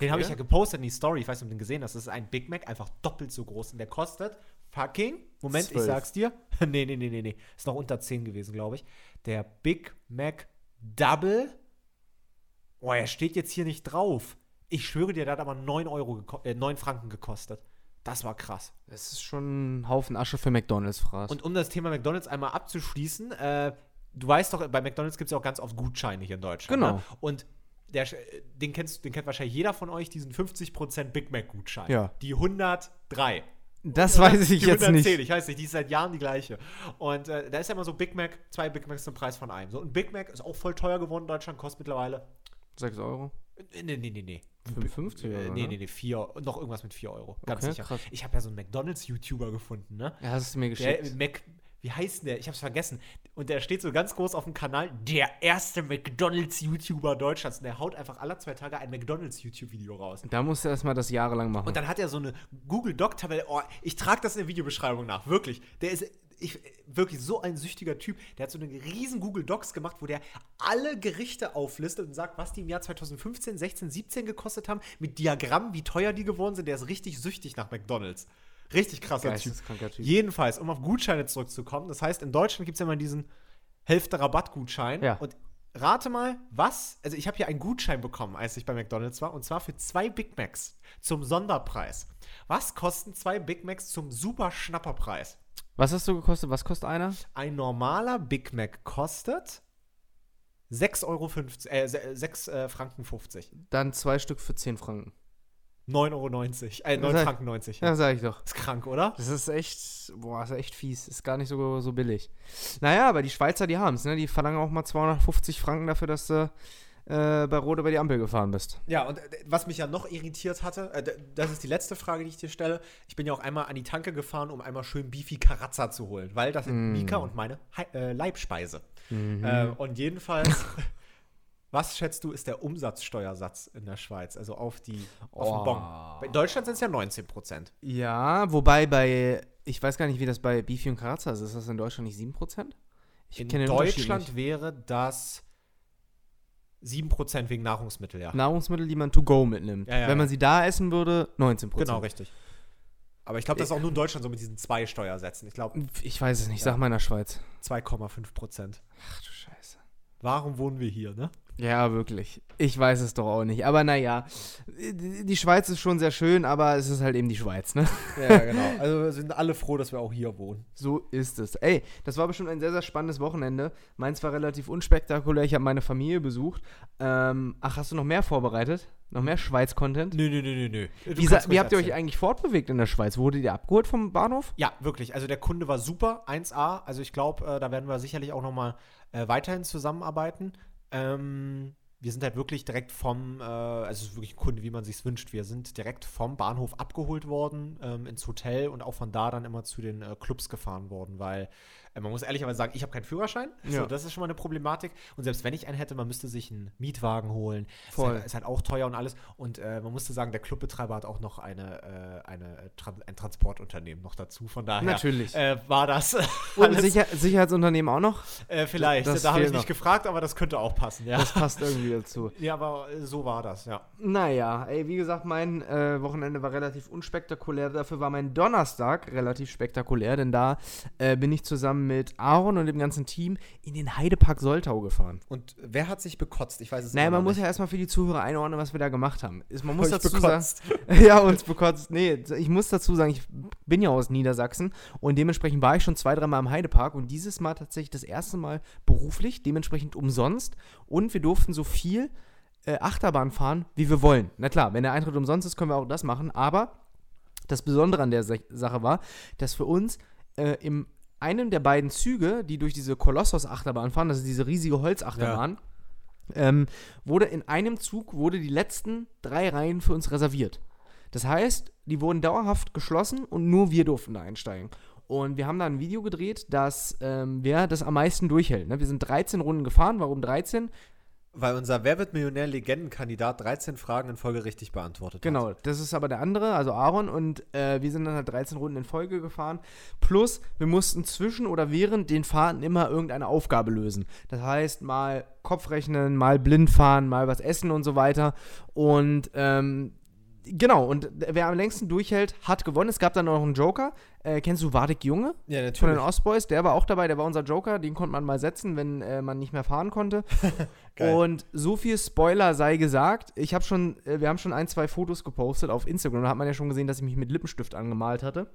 Den habe ich ja gepostet in die Story, ich weiß nicht, ob du den gesehen hast. Das ist ein Big Mac, einfach doppelt so groß. Und der kostet fucking, Moment, ich Zwölf. sag's dir. nee, nee, nee, nee, nee. Ist noch unter 10 gewesen, glaube ich. Der Big Mac Double. Oh, er steht jetzt hier nicht drauf. Ich schwöre dir, der hat aber 9, Euro äh, 9 Franken gekostet. Das war krass. Das ist schon ein Haufen Asche für McDonalds, Fraß. Und um das Thema McDonalds einmal abzuschließen, äh, du weißt doch, bei McDonalds gibt es ja auch ganz oft Gutscheine hier in Deutschland. Genau. Ne? Und der, den, kennst, den kennt wahrscheinlich jeder von euch, diesen 50% Big Mac-Gutschein. Ja. Die 103. das weiß ich die jetzt 110, nicht. Ich weiß nicht, die ist seit Jahren die gleiche. Und äh, da ist ja immer so Big Mac, zwei Big Macs zum Preis von einem. So, ein Big Mac ist auch voll teuer geworden in Deutschland, kostet mittlerweile. 6 Euro? Nee, nee, nee, nee. 55 Äh, oder nee, ne? nee, nee, vier, noch irgendwas mit 4 Euro. Ganz Okay, sicher. krass. Ich habe ja so einen McDonalds-YouTuber gefunden, ne? Ja, hast du mir Der geschickt. Mac, wie heißt denn der? Ich hab's vergessen. Und der steht so ganz groß auf dem Kanal, der erste McDonalds-YouTuber Deutschlands. Und der haut einfach alle zwei Tage ein McDonalds-YouTube-Video raus. da musst du erstmal das jahrelang machen. Und dann hat er so eine Google Doc-Tabelle. Oh, ich trage das in der Videobeschreibung nach. Wirklich. Der ist ich, wirklich so ein süchtiger Typ. Der hat so eine riesen Google Docs gemacht, wo der alle Gerichte auflistet und sagt, was die im Jahr 2015, 16, 17 gekostet haben, mit Diagrammen, wie teuer die geworden sind. Der ist richtig süchtig nach McDonalds. Richtig krasser Typ. Geisteskranker Typ. Jedenfalls, um auf Gutscheine zurückzukommen, das heißt, in Deutschland gibt es ja immer diesen Hälfte-Rabatt-Gutschein. Ja. Und rate mal, was? Also, ich habe hier einen Gutschein bekommen, als ich bei McDonalds war, und zwar für zwei Big Macs zum Sonderpreis. Was kosten zwei Big Macs zum super Schnapperpreis? Was hast du gekostet? Was kostet einer? Ein normaler Big Mac kostet 6,50 Euro, äh, 6 äh, Franken 50. Dann zwei Stück für 10 Franken. 9,90 Euro, äh, 9 sag- Franken 90. Ja, sag ich doch. Ist krank, oder? Das ist echt, boah, ist echt fies. Ist gar nicht so, so billig. Naja, aber die Schweizer, die haben es, ne? Die verlangen auch mal 250 Franken dafür, dass du äh, bei Rot über die Ampel gefahren bist. Ja, und äh, was mich ja noch irritiert hatte, äh, das ist die letzte Frage, die ich dir stelle. Ich bin ja auch einmal an die Tanke gefahren, um einmal schön Beefy Karazza zu holen, weil das ist Mika und meine Hei- äh, Leibspeise. Äh, und jedenfalls, was schätzt du, ist der Umsatzsteuersatz in der Schweiz, also auf, die, auf den Oh. Bon? In Deutschland sind es ja 19 Prozent. Ja, wobei bei, ich weiß gar nicht, wie das bei Beefy und Karazza ist. Ist das in Deutschland nicht 7%? Ich In den Deutschland wäre das 7 Prozent wegen Nahrungsmittel, ja. Nahrungsmittel, die man to go mitnimmt. Ja, ja, Wenn man ja. sie da essen würde, 19%. Genau, richtig. Aber ich glaube, das ist auch nur in Deutschland so mit diesen zwei Steuersätzen. Ich glaube, Ich weiß es nicht, sag mal in der Schweiz. 2,5 Prozent. Ach du Scheiße. Warum wohnen wir hier, ne? Ja, wirklich. Ich weiß es doch auch nicht. Aber naja, die Schweiz ist schon sehr schön, aber es ist halt eben die Schweiz, ne? Ja, genau. Also wir sind alle froh, dass wir auch hier wohnen. So ist es. Ey, das war bestimmt ein sehr, sehr spannendes Wochenende. Meins war relativ unspektakulär. Ich habe meine Familie besucht. Ähm, ach, hast du noch mehr vorbereitet? Noch mehr Schweiz-Content? Nö, nö, nö, nö, nö. Du Wie, wie habt ihr euch eigentlich fortbewegt in der Schweiz? Wurdet ihr abgeholt vom Bahnhof? Ja, wirklich. Also der Kunde war super, 1A. Also ich glaube, äh, da werden wir sicherlich auch noch mal äh, weiterhin zusammenarbeiten. Ähm, wir sind halt wirklich direkt vom, äh, also es ist wirklich ein Kunde, wie man sich wünscht. Wir sind direkt vom Bahnhof abgeholt worden ähm, ins Hotel und auch von da dann immer zu den äh, Clubs gefahren worden, weil man muss ehrlicherweise sagen, ich habe keinen Führerschein. Ja. So, das ist schon mal eine Problematik. Und selbst wenn ich einen hätte, man müsste sich einen Mietwagen holen. Voll. Ist, halt, ist halt auch teuer und alles. Und äh, man musste sagen, der Clubbetreiber hat auch noch eine, äh, eine, äh, Tran ein Transportunternehmen noch dazu. Von daher Natürlich. äh, war das Und Sicher Sicherheitsunternehmen auch noch? äh, vielleicht. das da habe ich nicht noch. gefragt, aber das könnte auch passen. Ja, Das passt irgendwie dazu. ja aber äh, so war das, ja. Naja, ey, wie gesagt, mein äh, Wochenende war relativ unspektakulär. Dafür war mein Donnerstag relativ spektakulär, denn da äh, bin ich zusammen mit Aaron und dem ganzen Team in den Heidepark Soltau gefahren. Und wer hat sich bekotzt? Ich weiß es Naja, immer man noch muss nicht. ja erstmal für die Zuhörer einordnen, was wir da gemacht haben. Ist, man muss dazu bekotzt. sagen. ja, uns bekotzt. Nee, ich muss dazu sagen, ich bin ja aus Niedersachsen und dementsprechend war ich schon zwei, dreimal im Heidepark und dieses Mal tatsächlich das erste Mal beruflich, dementsprechend umsonst und wir durften so viel äh, Achterbahn fahren, wie wir wollen. Na klar, wenn der Eintritt umsonst ist, können wir auch das machen, aber das Besondere an der Sa Sache war, dass für uns äh, im einem der beiden Züge, die durch diese Kolossos-Achterbahn fahren, das ist diese riesige Holzachterbahn, ähm, wurde in einem Zug, wurde die letzten drei Reihen für uns reserviert. Das heißt, die wurden dauerhaft geschlossen und nur wir durften da einsteigen. Und wir haben da ein Video gedreht, dass ähm, wer das am meisten durchhält. Ne? Wir sind 13 Runden gefahren. Warum 13? Weil unser Wer wird Millionär-Legendenkandidat 13 Fragen in Folge richtig beantwortet Genau, hat. das ist aber der andere, also Aaron. Und äh, wir sind dann halt 13 Runden in Folge gefahren. Plus, wir mussten zwischen oder während den Fahrten immer irgendeine Aufgabe lösen. Das heißt, mal Kopfrechnen, mal blind fahren, mal was essen und so weiter. Und ähm, Genau, und wer am längsten durchhält, hat gewonnen. Es gab dann noch einen Joker. Äh, kennst du Wadik Junge? Ja, Von den Ostboys. Der war auch dabei, der war unser Joker. Den konnte man mal setzen, wenn äh, man nicht mehr fahren konnte. Und so viel Spoiler sei gesagt. Ich habe schon, äh, wir haben schon ein, zwei Fotos gepostet auf Instagram. Da hat man ja schon gesehen, dass ich mich mit Lippenstift angemalt hatte.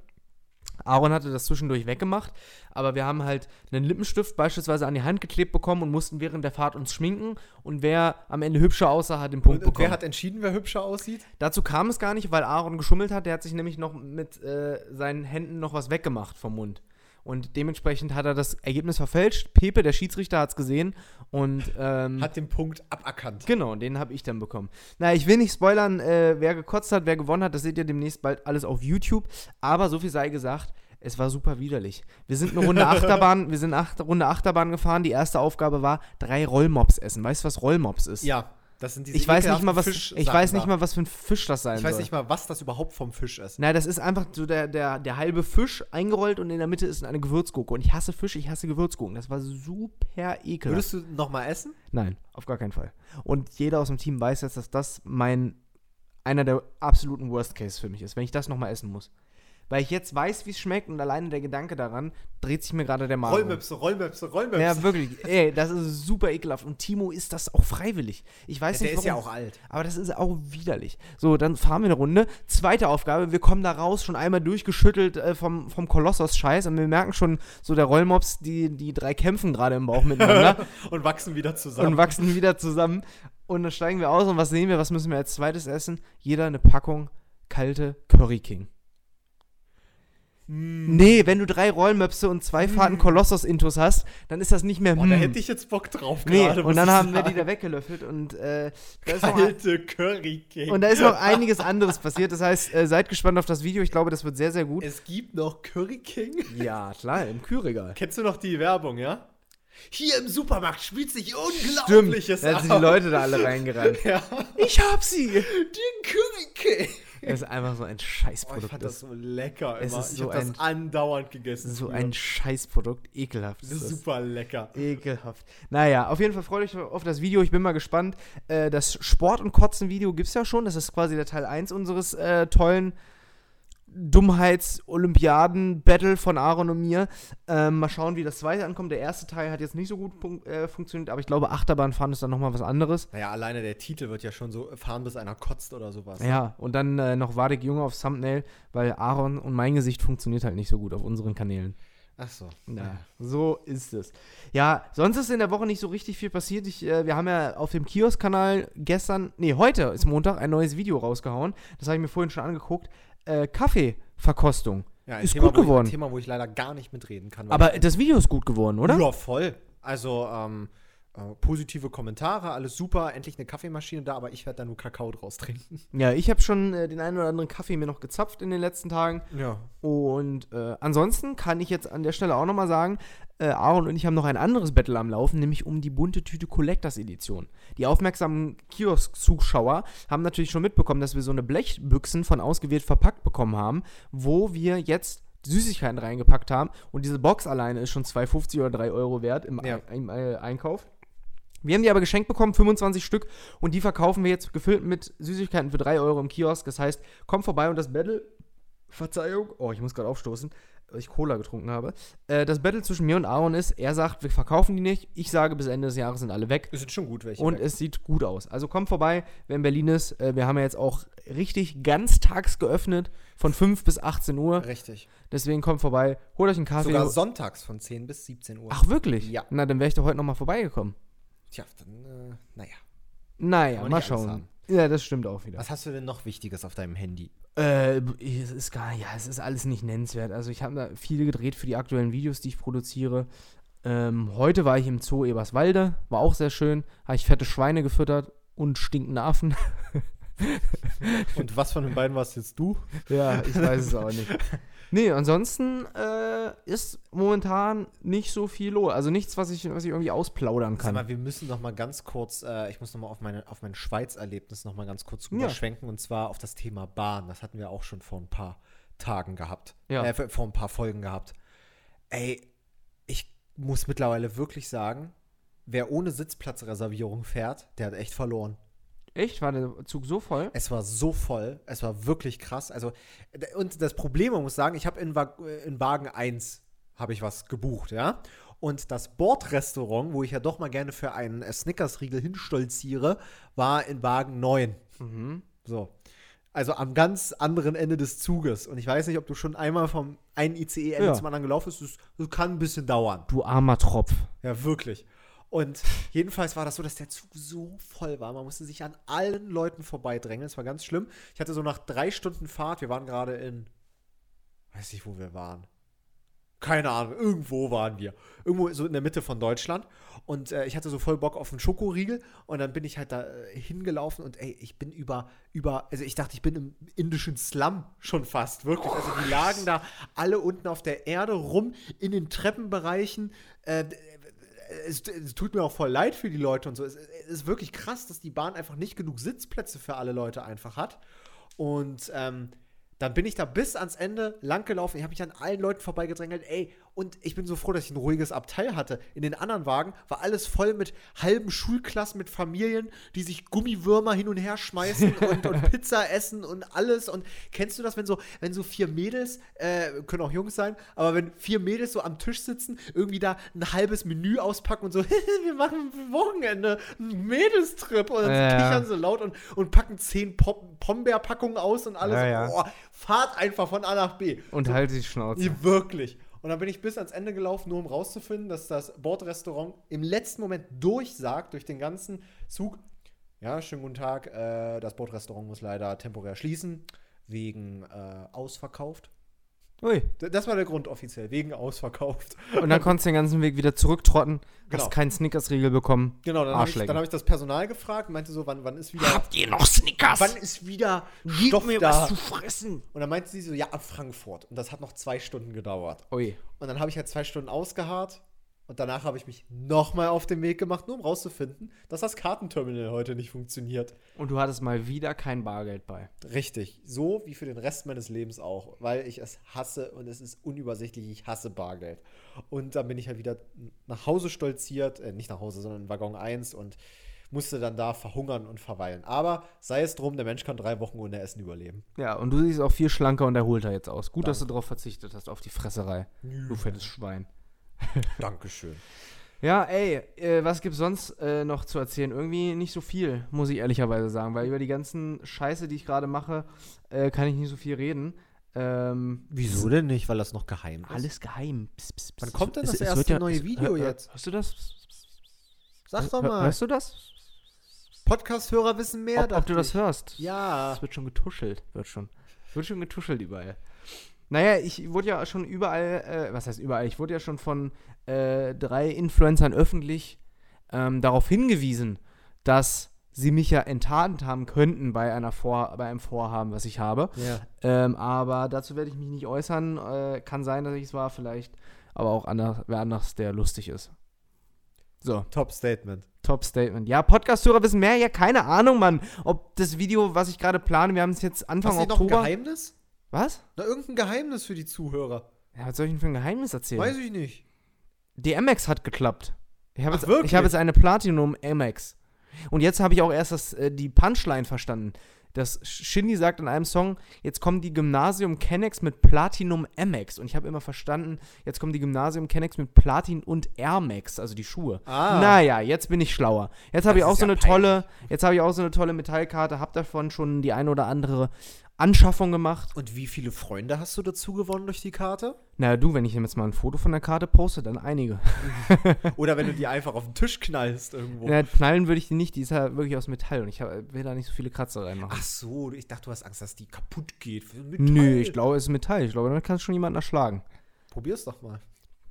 Aaron hatte das zwischendurch weggemacht, aber wir haben halt einen Lippenstift beispielsweise an die Hand geklebt bekommen und mussten während der Fahrt uns schminken und wer am Ende hübscher aussah, hat den Punkt Und, und bekommen. wer hat entschieden, wer hübscher aussieht? Dazu kam es gar nicht, weil Aaron geschummelt hat. Der hat sich nämlich noch mit äh, seinen Händen noch was weggemacht vom Mund. Und dementsprechend hat er das Ergebnis verfälscht. Pepe, der Schiedsrichter, hat es gesehen. Und ähm, Hat den Punkt aberkannt. genau, den habe ich dann bekommen. Na, ich will nicht spoilern, äh, wer gekotzt hat, wer gewonnen hat. Das seht ihr demnächst bald alles auf YouTube. Aber so viel sei gesagt. Es war super widerlich. Wir sind eine Runde Achterbahn, wir sind acht, Runde Achterbahn gefahren. Die erste Aufgabe war drei Rollmops essen. Weißt du, was Rollmops ist? Ja, das sind diese Ich weiß nicht mal, was ich weiß nicht mal, was für ein Fisch das sein Ich soll. weiß nicht mal, was das überhaupt vom Fisch ist. Na, das ist einfach so der, der, der halbe Fisch eingerollt und in der Mitte ist eine Gewürzgurke. Und ich hasse Fisch, ich hasse Gewürzgurken. Das war super ekelhaft. Würdest du noch mal essen? Nein, auf gar keinen Fall. Und jeder aus dem Team weiß jetzt, dass das mein einer der absoluten Worst Case für mich ist, wenn ich das nochmal essen muss. Weil ich jetzt weiß, wie es schmeckt und alleine der Gedanke daran dreht sich mir gerade der Magen. Rollmöpse, Rollmöpse, Rollmöpse. Ja, wirklich. Ey, das ist super ekelhaft. Und Timo ist das auch freiwillig. Ich weiß der nicht, ist ja warum. auch alt. Aber das ist auch widerlich. So, dann fahren wir eine Runde. Zweite Aufgabe, wir kommen da raus, schon einmal durchgeschüttelt äh, vom, vom Kolossos-Scheiß und wir merken schon, so der Rollmops, die, die drei kämpfen gerade im Bauch miteinander Und wachsen wieder zusammen. und wachsen wieder zusammen. Und dann steigen wir aus und was sehen wir, was müssen wir als zweites essen? Jeder eine Packung kalte Curry King. Nee, wenn du drei Rollmöpse und zwei Fahrten Kolossos-Intos hast, dann ist das nicht mehr Boah, da hm. hätte ich jetzt Bock drauf Nee, gerade, und muss dann haben wir die sagen. da weggelöffelt und äh, da ist noch Kalte Curry Cake. und da ist noch einiges anderes passiert. Das heißt, äh, seid gespannt auf das Video. Ich glaube, das wird sehr, sehr gut. es gibt noch Curry King. Ja, klar, im Kühlregal. Kennst du noch die Werbung, ja? Hier im Supermarkt spielt sich Stimmt, Unglaubliches da sind die. Leute da alle reingerannt. Ja, Ich hab sie! den Curry King. Das ist einfach so ein Oh, ich Scheißprodukt. fand das so lecker Es immer. ist ich so habe das ein- andauernd gegessen. so früher. ein Scheißprodukt. Ekelhaft. Das ist das. super lecker. Ekelhaft. Naja, auf jeden Fall freut euch auf das Video. Ich bin mal gespannt. Äh, das Sport- und Kotzen-Video gibt es ja schon. Das ist quasi der Teil 1 unseres äh, tollen Dummheits-Olympiaden-Battle von Aaron und mir. Ähm, mal schauen, wie das zweite ankommt. Der erste Teil hat jetzt nicht so gut äh, funktioniert, aber ich glaube, Achterbahnfahren ist dann nochmal was anderes. Naja, alleine der Titel wird ja schon so fahren, bis einer kotzt oder sowas. Ja, und dann äh, noch Wadik Junge auf Thumbnail, weil Aaron und mein Gesicht funktioniert halt nicht so gut auf unseren Kanälen. Ach so. Ja, so ist es. Ja, sonst ist in der Woche nicht so richtig viel passiert. Ich, äh, wir haben ja auf dem Kiosk-Kanal gestern, nee, heute ist Montag, ein neues Video rausgehauen. Das habe ich mir vorhin schon angeguckt. Äh, Kaffeeverkostung. Ja, Ist Thema, gut geworden. Ein Thema, wo ich leider gar nicht mitreden kann. Aber das Video ist gut geworden, oder? Ja, voll. Also, ähm, äh, positive Kommentare, alles super. Endlich eine Kaffeemaschine da, aber ich werde da nur Kakao draus trinken. Ja, ich habe schon äh, den einen oder anderen Kaffee mir noch gezapft in den letzten Tagen. Ja. Und äh, ansonsten kann ich jetzt an der Stelle auch nochmal sagen, äh, Aaron und ich haben noch ein anderes Battle am Laufen, nämlich um die bunte Tüte Collectors Edition. Die aufmerksamen Kiosk-Zuschauer haben natürlich schon mitbekommen, dass wir so eine Blechbüchsen von ausgewählt verpackt bekommen haben, wo wir jetzt Süßigkeiten reingepackt haben. Und diese Box alleine ist schon 2,50 oder 3 Euro wert im, Ja. Ei- im Einkauf. Wir haben die aber geschenkt bekommen, 25 Stück, und die verkaufen wir jetzt gefüllt mit Süßigkeiten für 3 Euro im Kiosk. Das heißt, kommt vorbei und das Battle, Verzeihung, oh, ich muss gerade aufstoßen, weil ich Cola getrunken habe. Äh, das Battle zwischen mir und Aaron ist, er sagt, wir verkaufen die nicht. Ich sage, bis Ende des Jahres sind alle weg. Es sind schon gut welche. Und weg. es sieht gut aus. Also kommt vorbei, wer in Berlin ist. Äh, wir haben ja jetzt auch richtig ganztags geöffnet, von 5 bis 18 Uhr. Richtig. Deswegen kommt vorbei, holt euch einen Kaffee. Sogar sonntags von 10 bis 17 Uhr. Ach, wirklich? Ja. Na, dann wäre ich doch heute nochmal vorbeigekommen. Tja, dann, äh, naja. Naja, mal schauen. Ja, das stimmt auch wieder. Was hast du denn noch Wichtiges auf deinem Handy? Äh, es ist gar, ja, es ist alles nicht nennenswert. Also ich habe da viel gedreht für die aktuellen Videos, die ich produziere. Ähm, heute war ich im Zoo Eberswalde, war auch sehr schön. Habe ich fette Schweine gefüttert und stinkende Affen. Und was von den beiden warst jetzt du? ja, ich weiß es auch nicht. Nee, ansonsten äh, ist momentan nicht so viel los. Also nichts, was ich, was ich irgendwie ausplaudern Sag kann. mal, wir müssen noch mal ganz kurz, äh, ich muss noch mal auf, meine, auf mein Schweiz-Erlebnis noch mal ganz kurz Ja. rüberschwenken und zwar auf das Thema Bahn. Das hatten wir auch schon vor ein paar Tagen gehabt. Ja. Äh, vor ein paar Folgen gehabt. Ey, ich muss mittlerweile wirklich sagen, wer ohne Sitzplatzreservierung fährt, der hat echt verloren. Echt? War der Zug so voll? Es war so voll, es war wirklich krass. Also, und das Problem, man muss sagen, ich habe in, äh, in Wagen 1 habe ich was gebucht, ja. Und das Bordrestaurant, wo ich ja doch mal gerne für einen äh, Snickers-Riegel hinstolziere, war in Wagen 9. Mhm. So. Also am ganz anderen Ende des Zuges. Und ich weiß nicht, ob du schon einmal vom einen ICE-Ende Ja. zum anderen gelaufen bist. Das, das kann ein bisschen dauern. Du armer Tropf. Ja, wirklich. Und jedenfalls war das so, dass der Zug so voll war. Man musste sich an allen Leuten vorbeidrängen. Das war ganz schlimm. Ich hatte so nach drei Stunden Fahrt, wir waren gerade in, weiß nicht, wo wir waren. Keine Ahnung, irgendwo waren wir. Irgendwo so in der Mitte von Deutschland. Und äh, ich hatte so voll Bock auf einen Schokoriegel. Und dann bin ich halt da äh, hingelaufen und ey, ich bin über, über, also ich dachte, ich bin im indischen Slum schon fast, wirklich. Also die lagen da alle unten auf der Erde rum, in den Treppenbereichen. Äh, es, es tut mir auch voll leid für die Leute und so. Es, es ist wirklich krass, dass die Bahn einfach nicht genug Sitzplätze für alle Leute einfach hat. Und ähm, dann bin ich da bis ans Ende lang gelaufen. Ich habe mich an allen Leuten vorbeigedrängelt. Ey, und ich bin so froh, dass ich ein ruhiges Abteil hatte. In den anderen Wagen war alles voll mit halben Schulklassen, mit Familien, die sich Gummiwürmer hin und her schmeißen und, und Pizza essen und alles. Und kennst du das, wenn so, wenn so vier Mädels, äh, können auch Jungs sein, aber wenn vier Mädels so am Tisch sitzen, irgendwie da ein halbes Menü auspacken und so, wir machen am Wochenende einen Mädelstrip und dann Ja, kichern so laut und, und packen zehn Pop Pombeerpackungen aus und alles. Ja, ja. Boah, fahrt einfach von A nach B. Und halt die Schnauze. Wirklich. Und dann bin ich bis ans Ende gelaufen, nur um rauszufinden, dass das Bordrestaurant im letzten Moment durchsagt, durch den ganzen Zug. Ja, schönen guten Tag. Äh, das Bordrestaurant muss leider temporär schließen, wegen äh, ausverkauft. Ui. Das war der Grund offiziell, wegen ausverkauft. Und dann konntest du den ganzen Weg wieder zurücktrotten, Genau. hast keinen Snickers-Riegel bekommen. Genau, dann habe ich, dann hab ich das Personal gefragt, meinte so, wann, wann ist wieder, Habt ihr noch Snickers? wann ist wieder Gib Stoff mir da? was zu fressen. Und dann meinte sie so, ja, ab Frankfurt. Und das hat noch zwei Stunden gedauert. Ui. Und dann habe ich halt zwei Stunden ausgeharrt. Und danach habe ich mich nochmal auf den Weg gemacht, nur um rauszufinden, dass das Kartenterminal heute nicht funktioniert. Und du hattest mal wieder kein Bargeld bei. Richtig. So wie für den Rest meines Lebens auch. Weil ich es hasse und es ist unübersichtlich. Ich hasse Bargeld. Und dann bin ich halt wieder nach Hause stolziert. Äh, nicht nach Hause, sondern in Waggon 1 und musste dann da verhungern und verweilen. Aber sei es drum, der Mensch kann drei Wochen ohne Essen überleben. Ja, und du siehst auch viel schlanker und erholter jetzt aus. Gut, dass du darauf verzichtet hast, auf die Fresserei. Du fettes Schwein. Dankeschön. Ja, ey, äh, was gibt's sonst äh, noch zu erzählen? Irgendwie nicht so viel, muss ich ehrlicherweise sagen, weil über die ganzen Scheiße, die ich gerade mache, äh, kann ich nicht so viel reden. Ähm, Wieso denn nicht? Weil das noch geheim ist. Alles geheim. Pss, pss, pss. Wann kommt denn Es- das es erste wird neue es- Video jetzt? Hörst du das? Sag doch mal. Hörst du das? Podcast-Hörer wissen mehr. Ob, ob du das hörst? Ja. Es wird schon getuschelt. Wird schon. Wird schon getuschelt überall. Naja, ich wurde ja schon überall, äh, was heißt überall? Ich wurde ja schon von äh, drei Influencern öffentlich ähm, darauf hingewiesen, dass sie mich ja enttarnt haben könnten bei, einer Vor bei einem Vorhaben, was ich habe. Ja. Ähm, aber dazu werde ich mich nicht äußern. Äh, kann sein, dass ich es war, vielleicht. Aber auch anders, wer anders, der lustig ist. So, Top Statement. Top Statement. Ja, Podcast-Hörer wissen mehr. Ja, keine Ahnung, Mann. Ob das Video, was ich gerade plane, wir haben es jetzt Anfang Hast du noch ein Oktober. Geheimnis? Was? Na, irgendein Geheimnis für die Zuhörer. Ja, was soll ich denn für ein Geheimnis erzählen? Weiß ich nicht. Die MX hat geklappt. Ich habe jetzt, wirklich? ich hab jetzt eine Platinum MX. Und jetzt habe ich auch erst das, äh, die Punchline verstanden. Das Shindy sagt in einem Song, jetzt kommen die Gymnasium Kennex mit Platinum MX. Und ich habe immer verstanden, jetzt kommen die Gymnasium Kennex mit Platin und Air Max, also die Schuhe. Ah. Naja, jetzt bin ich schlauer. Jetzt habe ich auch so ja eine tolle, jetzt habe ich auch so eine tolle Metallkarte, habe davon schon die ein oder andere Anschaffung gemacht. Und wie viele Freunde hast du dazu gewonnen durch die Karte? Na du, wenn ich jetzt mal ein Foto von der Karte poste, dann einige. Oder wenn du die einfach auf den Tisch knallst irgendwo. Ja, knallen würde ich die nicht, die ist ja wirklich aus Metall und ich hab, will da nicht so viele Kratzer reinmachen. Ach so, ich dachte, du hast Angst, dass die kaputt geht. Nö, ich glaube, es ist Metall. Ich glaube, damit kannst du schon jemanden erschlagen. Probier's doch mal.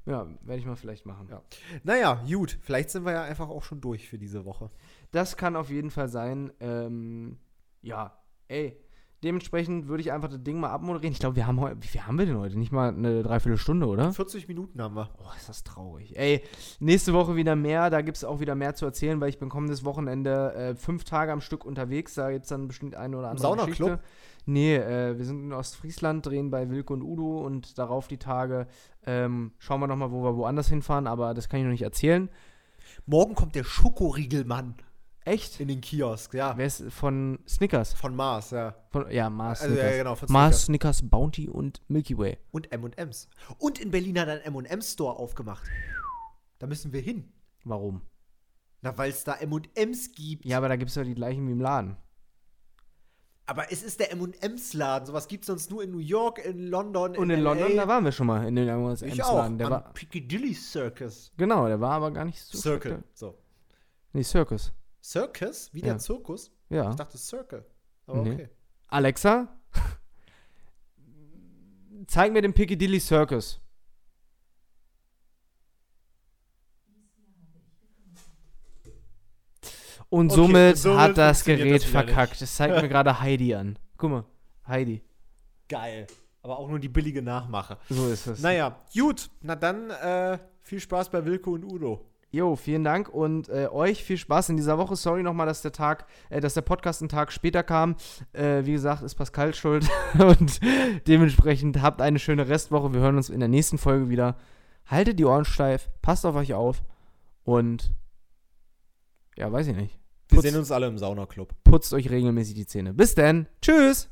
Ja, werde ich mal vielleicht machen. Ja. Naja, gut. Vielleicht sind wir ja einfach auch schon durch für diese Woche. Das kann auf jeden Fall sein. Ähm, ja, ey. Dementsprechend würde ich einfach das Ding mal abmoderieren. Ich glaube, wir haben heute, wie viel haben wir denn heute? Nicht mal eine Dreiviertelstunde, oder? 40 Minuten haben wir. Oh, ist das traurig. Ey, nächste Woche wieder mehr. Da gibt es auch wieder mehr zu erzählen, weil ich bin kommendes Wochenende äh, fünf Tage am Stück unterwegs. Da gibt es dann bestimmt eine oder andere Saunaclub? Geschichte. Nee, äh, wir sind in Ostfriesland, drehen bei Wilke und Udo und darauf die Tage ähm, schauen wir nochmal, wo wir woanders hinfahren, aber das kann ich noch nicht erzählen. Morgen kommt der Schokoriegelmann Echt? in den Kiosk, ja. Wer ist von Snickers? Von Mars, ja. Von, ja, Mars Also, Snickers. ja, genau, Mars, Snickers, Bounty und Milky Way. Und M&M's. Und in Berlin hat ein M&M's Store aufgemacht. Da müssen wir hin. Warum? Na, weil es da M&M's gibt. Ja, aber da gibt es ja die gleichen wie im Laden. Aber es ist der M&M's Laden. Sowas gibt es sonst nur in New York, in London, Und in LA. London, da waren wir schon mal in den Ich M&M's auch. Laden. Der am war, Piccadilly Circus. genau, der war aber gar nicht so Circle. So. Nee, Circus. Circus? Wie Ja. der Zirkus? Ja. Ich dachte Circle. Aber Nee. okay. Alexa, zeig mir den Piccadilly Circus. Und Okay, somit, somit hat das Gerät das verkackt. Das zeigt mir gerade Heidi an. Guck mal, Heidi. Geil. Aber auch nur die billige Nachmache. So ist es. Naja, gut. Na dann äh, viel Spaß bei Wilko und Udo. Jo, vielen Dank und äh, euch viel Spaß in dieser Woche. Sorry nochmal, dass der Tag, äh, dass der Podcast einen Tag später kam. Äh, wie gesagt, ist Pascal schuld und dementsprechend habt eine schöne Restwoche. Wir hören uns in der nächsten Folge wieder. Haltet die Ohren steif, passt auf euch auf und ja, weiß ich nicht. Wir Putzt, sehen uns alle im Saunaclub. putzt euch regelmäßig die Zähne. Bis dann. Tschüss.